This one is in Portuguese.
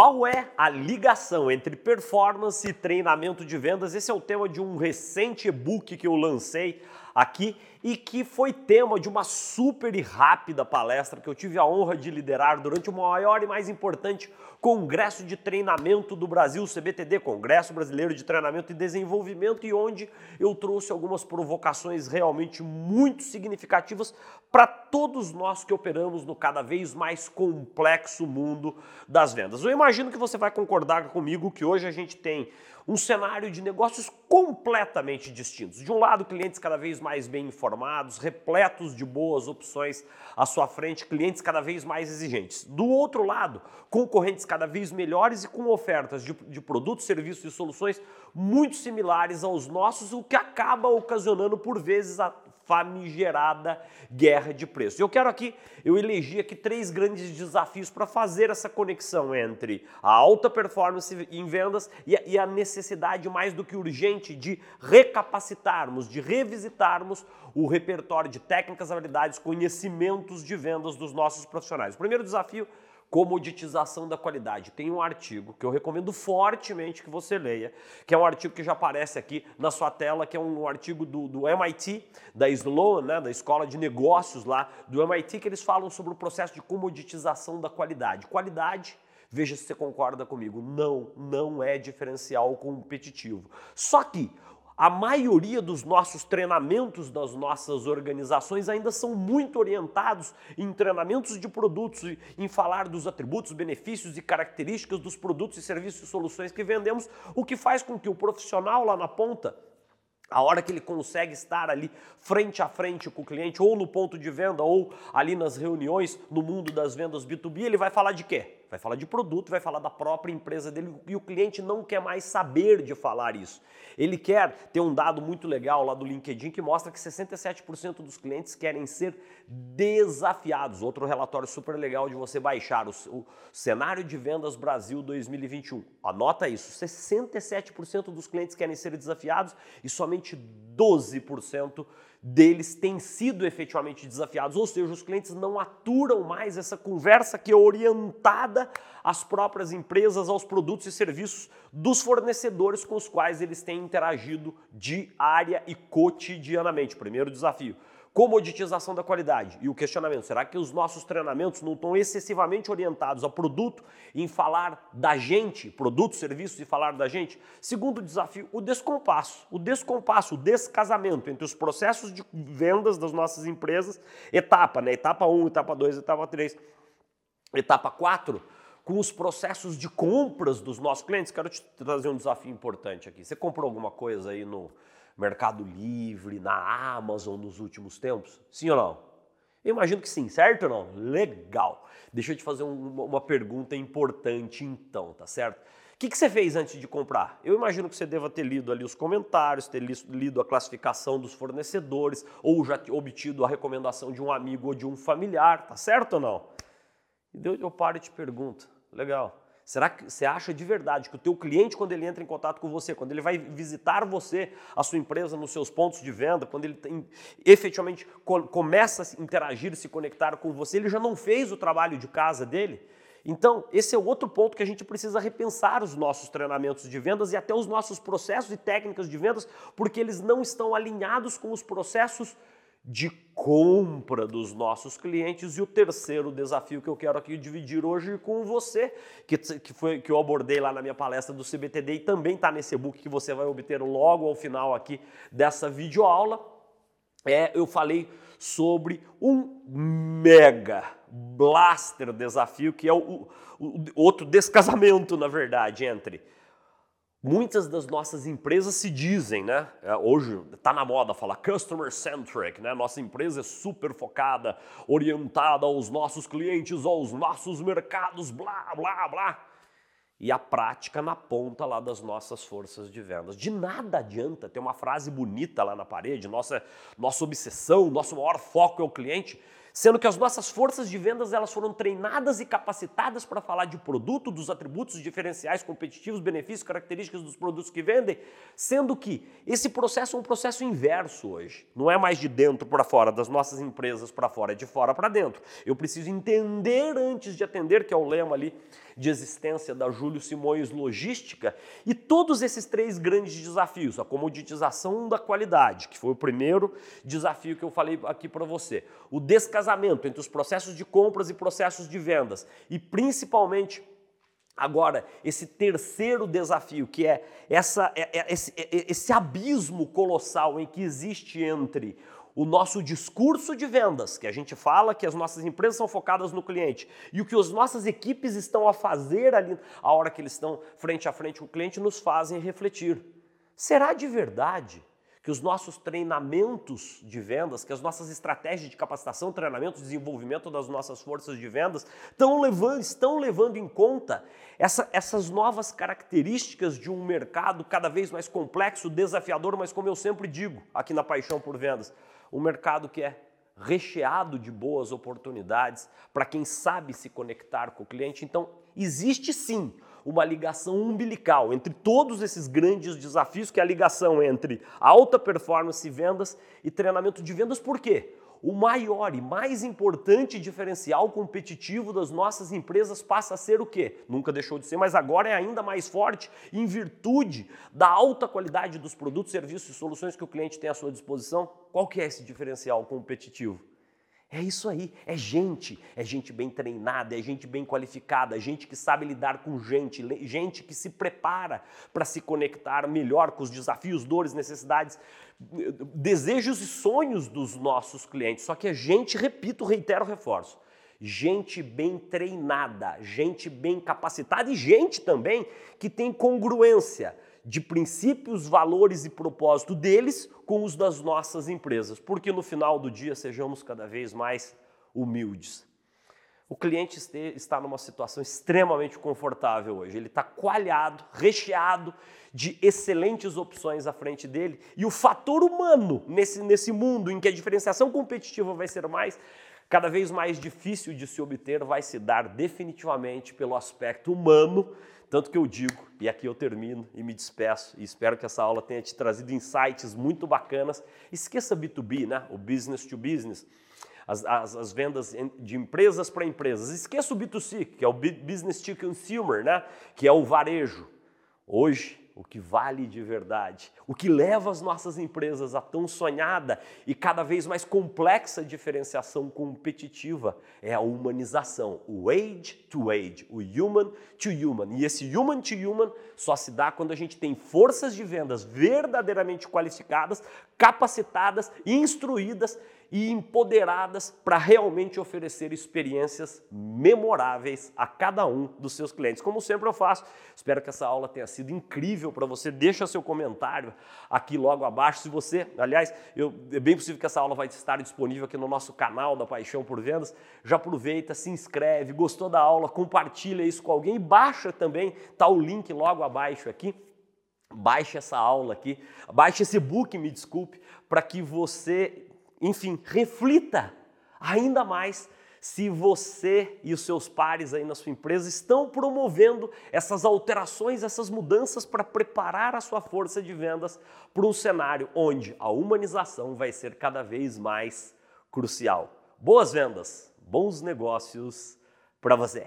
Qual é a ligação entre performance e treinamento de vendas? Esse é o tema de um recente e-book que eu lancei aqui e que foi tema de uma super e rápida palestra que eu tive a honra de liderar durante o maior e mais importante congresso de treinamento do Brasil, CBTD, Congresso Brasileiro de Treinamento e Desenvolvimento, e onde eu trouxe algumas provocações realmente muito significativas para todos nós que operamos no cada vez mais complexo mundo das vendas. Eu imagino que você vai concordar comigo que hoje a gente tem um cenário de negócios completamente distintos. De um lado, clientes cada vez mais bem informados, repletos de boas opções à sua frente, clientes cada vez mais exigentes. Do outro lado, concorrentes cada vez melhores e com ofertas de, de produtos, serviços e soluções muito similares aos nossos, o que acaba ocasionando, por vezes, a famigerada guerra de preços. Eu quero aqui, eu elegi aqui três grandes desafios para fazer essa conexão entre a alta performance em vendas e e a necessidade mais do que urgente de recapacitarmos, de revisitarmos o repertório de técnicas, habilidades, conhecimentos de vendas dos nossos profissionais. O primeiro desafio comoditização da qualidade. Tem um artigo que eu recomendo fortemente que você leia, que é um artigo que já aparece aqui na sua tela, que é um artigo do, do MIT, da Sloan, né, da Escola de Negócios lá do MIT, que eles falam sobre o processo de comoditização da qualidade. Qualidade Veja se você concorda comigo. Não, não é diferencial competitivo. Só que a maioria dos nossos treinamentos das nossas organizações ainda são muito orientados em treinamentos de produtos, em falar dos atributos, benefícios e características dos produtos e serviços e soluções que vendemos, o que faz com que o profissional lá na ponta a hora que ele consegue estar ali frente a frente com o cliente, ou no ponto de venda, ou ali nas reuniões no mundo das vendas B2B, ele vai falar de quê? Vai falar de produto, vai falar da própria empresa dele e o cliente não quer mais saber de falar isso. Ele quer ter um dado muito legal lá do LinkedIn que mostra que 67% dos clientes querem ser desafiados. Outro relatório super legal de você baixar, o, o cenário de vendas Brasil 2021. Anota isso: 67% dos clientes querem ser desafiados e somente 12% deles têm sido efetivamente desafiados, ou seja, os clientes não aturam mais essa conversa que é orientada às próprias empresas, aos produtos e serviços dos fornecedores com os quais eles têm interagido diária e cotidianamente. Primeiro desafio comoditização da qualidade. E o questionamento, será que os nossos treinamentos não estão excessivamente orientados a produto em falar da gente, produtos, serviços e falar da gente? Segundo desafio, o descompasso. O descompasso, o descasamento entre os processos de vendas das nossas empresas, etapa, né? Etapa 1, etapa 2, etapa 3, etapa 4, com os processos de compras dos nossos clientes. Quero te trazer um desafio importante aqui. Você comprou alguma coisa aí no Mercado Livre, na Amazon nos últimos tempos? Sim ou não? Eu imagino que sim, certo ou não? Legal. Deixa eu te fazer um, uma pergunta importante então, tá certo? O que, que, você fez antes de comprar? Eu imagino que você deva ter lido ali os comentários, ter lido a classificação dos fornecedores, ou já obtido a recomendação de um amigo ou de um familiar, tá certo ou não? E eu paro e te pergunto, legal, Será que você acha de verdade que o teu cliente, quando ele entra em contato com você, quando ele vai visitar você, a sua empresa nos seus pontos de venda, quando ele tem, efetivamente começa a interagir, se conectar com você, ele já não fez o trabalho de casa dele? Então, esse é outro ponto que a gente precisa repensar os nossos treinamentos de vendas e até os nossos processos e técnicas de vendas, porque eles não estão alinhados com os processos de compra dos nossos clientes. E o terceiro desafio que eu quero aqui dividir hoje com você, que, que, foi, que eu abordei lá na minha palestra do CBTD e também está nesse e-book que você vai obter logo ao final aqui dessa videoaula, é, eu falei sobre um mega blaster desafio, que é o, o, o outro descasamento, na verdade, entre Muitas das nossas empresas se dizem, né? É, hoje está na moda falar customer centric, né? Nossa empresa é super focada, orientada aos nossos clientes, aos nossos mercados, blá, blá, blá. E a prática na ponta lá das nossas forças de vendas. De nada adianta ter uma frase bonita lá na parede, nossa, nossa obsessão, nosso maior foco é o cliente, sendo que as nossas forças de vendas elas foram treinadas e capacitadas para falar de produto, dos atributos diferenciais, competitivos, benefícios, características dos produtos que vendem, sendo que esse processo é um processo inverso hoje. Não é mais de dentro para fora, das nossas empresas para fora, é de fora para dentro. Eu preciso entender antes de atender, que é o lema ali de existência da Júlio Simões Logística, e todos esses três grandes desafios, a comoditização da qualidade, que foi o primeiro desafio que eu falei aqui para você, o descasamento entre os processos de compras e processos de vendas, e principalmente Agora, esse terceiro desafio, que é, essa, é, é, esse, é, esse abismo colossal em que existe entre o nosso discurso de vendas, que a gente fala que as nossas empresas são focadas no cliente, e o que as nossas equipes estão a fazer ali, a hora que eles estão frente a frente com o cliente, nos fazem refletir. Será de verdade que os nossos treinamentos de vendas, que as nossas estratégias de capacitação, treinamento, desenvolvimento das nossas forças de vendas estão levando, estão levando em conta essa, essas novas características de um mercado cada vez mais complexo, desafiador, mas como eu sempre digo aqui na Paixão por Vendas, um mercado que é recheado de boas oportunidades para quem sabe se conectar com o cliente. Então, existe sim uma ligação umbilical entre todos esses grandes desafios, que é a ligação entre alta performance e vendas e treinamento de vendas. Por quê? o maior e mais importante diferencial competitivo das nossas empresas passa a ser o quê? Nunca deixou de ser, mas agora é ainda mais forte em virtude da alta qualidade dos produtos, serviços e soluções que o cliente tem à sua disposição. Qual que é esse diferencial competitivo? É isso aí, é gente, é gente bem treinada, é gente bem qualificada, é gente que sabe lidar com gente, gente que se prepara para se conectar melhor com os desafios, dores, necessidades, desejos e sonhos dos nossos clientes. Só que é gente, repito, reitero, reforço, gente bem treinada, gente bem capacitada e gente também que tem congruência de princípios, valores e propósito deles com os das nossas empresas, porque no final do dia sejamos cada vez mais humildes. O cliente está numa situação extremamente confortável hoje. Ele está coalhado, recheado de excelentes opções à frente dele. E o fator humano nesse, nesse mundo em que a diferenciação competitiva vai ser mais cada vez mais difícil de se obter, vai se dar definitivamente pelo aspecto humano tanto que eu digo, e aqui eu termino e me despeço, e espero que essa aula tenha te trazido insights muito bacanas. Esqueça B2B, né? o business to business, as, as, as vendas de empresas para empresas. Esqueça o B2C, que é o business to consumer, né? que é o varejo. Hoje, o que vale de verdade, o que leva as nossas empresas a tão sonhada e cada vez mais complexa diferenciação competitiva é a humanização, o age to age, o human to human. E esse human to human só se dá quando a gente tem forças de vendas verdadeiramente qualificadas, capacitadas, instruídas e empoderadas para realmente oferecer experiências memoráveis a cada um dos seus clientes. Como sempre eu faço, espero que essa aula tenha sido incrível para você. Deixa seu comentário aqui logo abaixo. Se você, aliás, eu, é bem possível que essa aula vai estar disponível aqui no nosso canal da Paixão por Vendas. Já aproveita, se inscreve, gostou da aula, compartilha isso com alguém baixa também, tá o link logo abaixo aqui. Baixe essa aula aqui, baixe esse book, me desculpe, para que você enfim, reflita ainda mais se você e os seus pares aí na sua empresa estão promovendo essas alterações, essas mudanças para preparar a sua força de vendas para um cenário onde a humanização vai ser cada vez mais crucial. Boas vendas, bons negócios para você.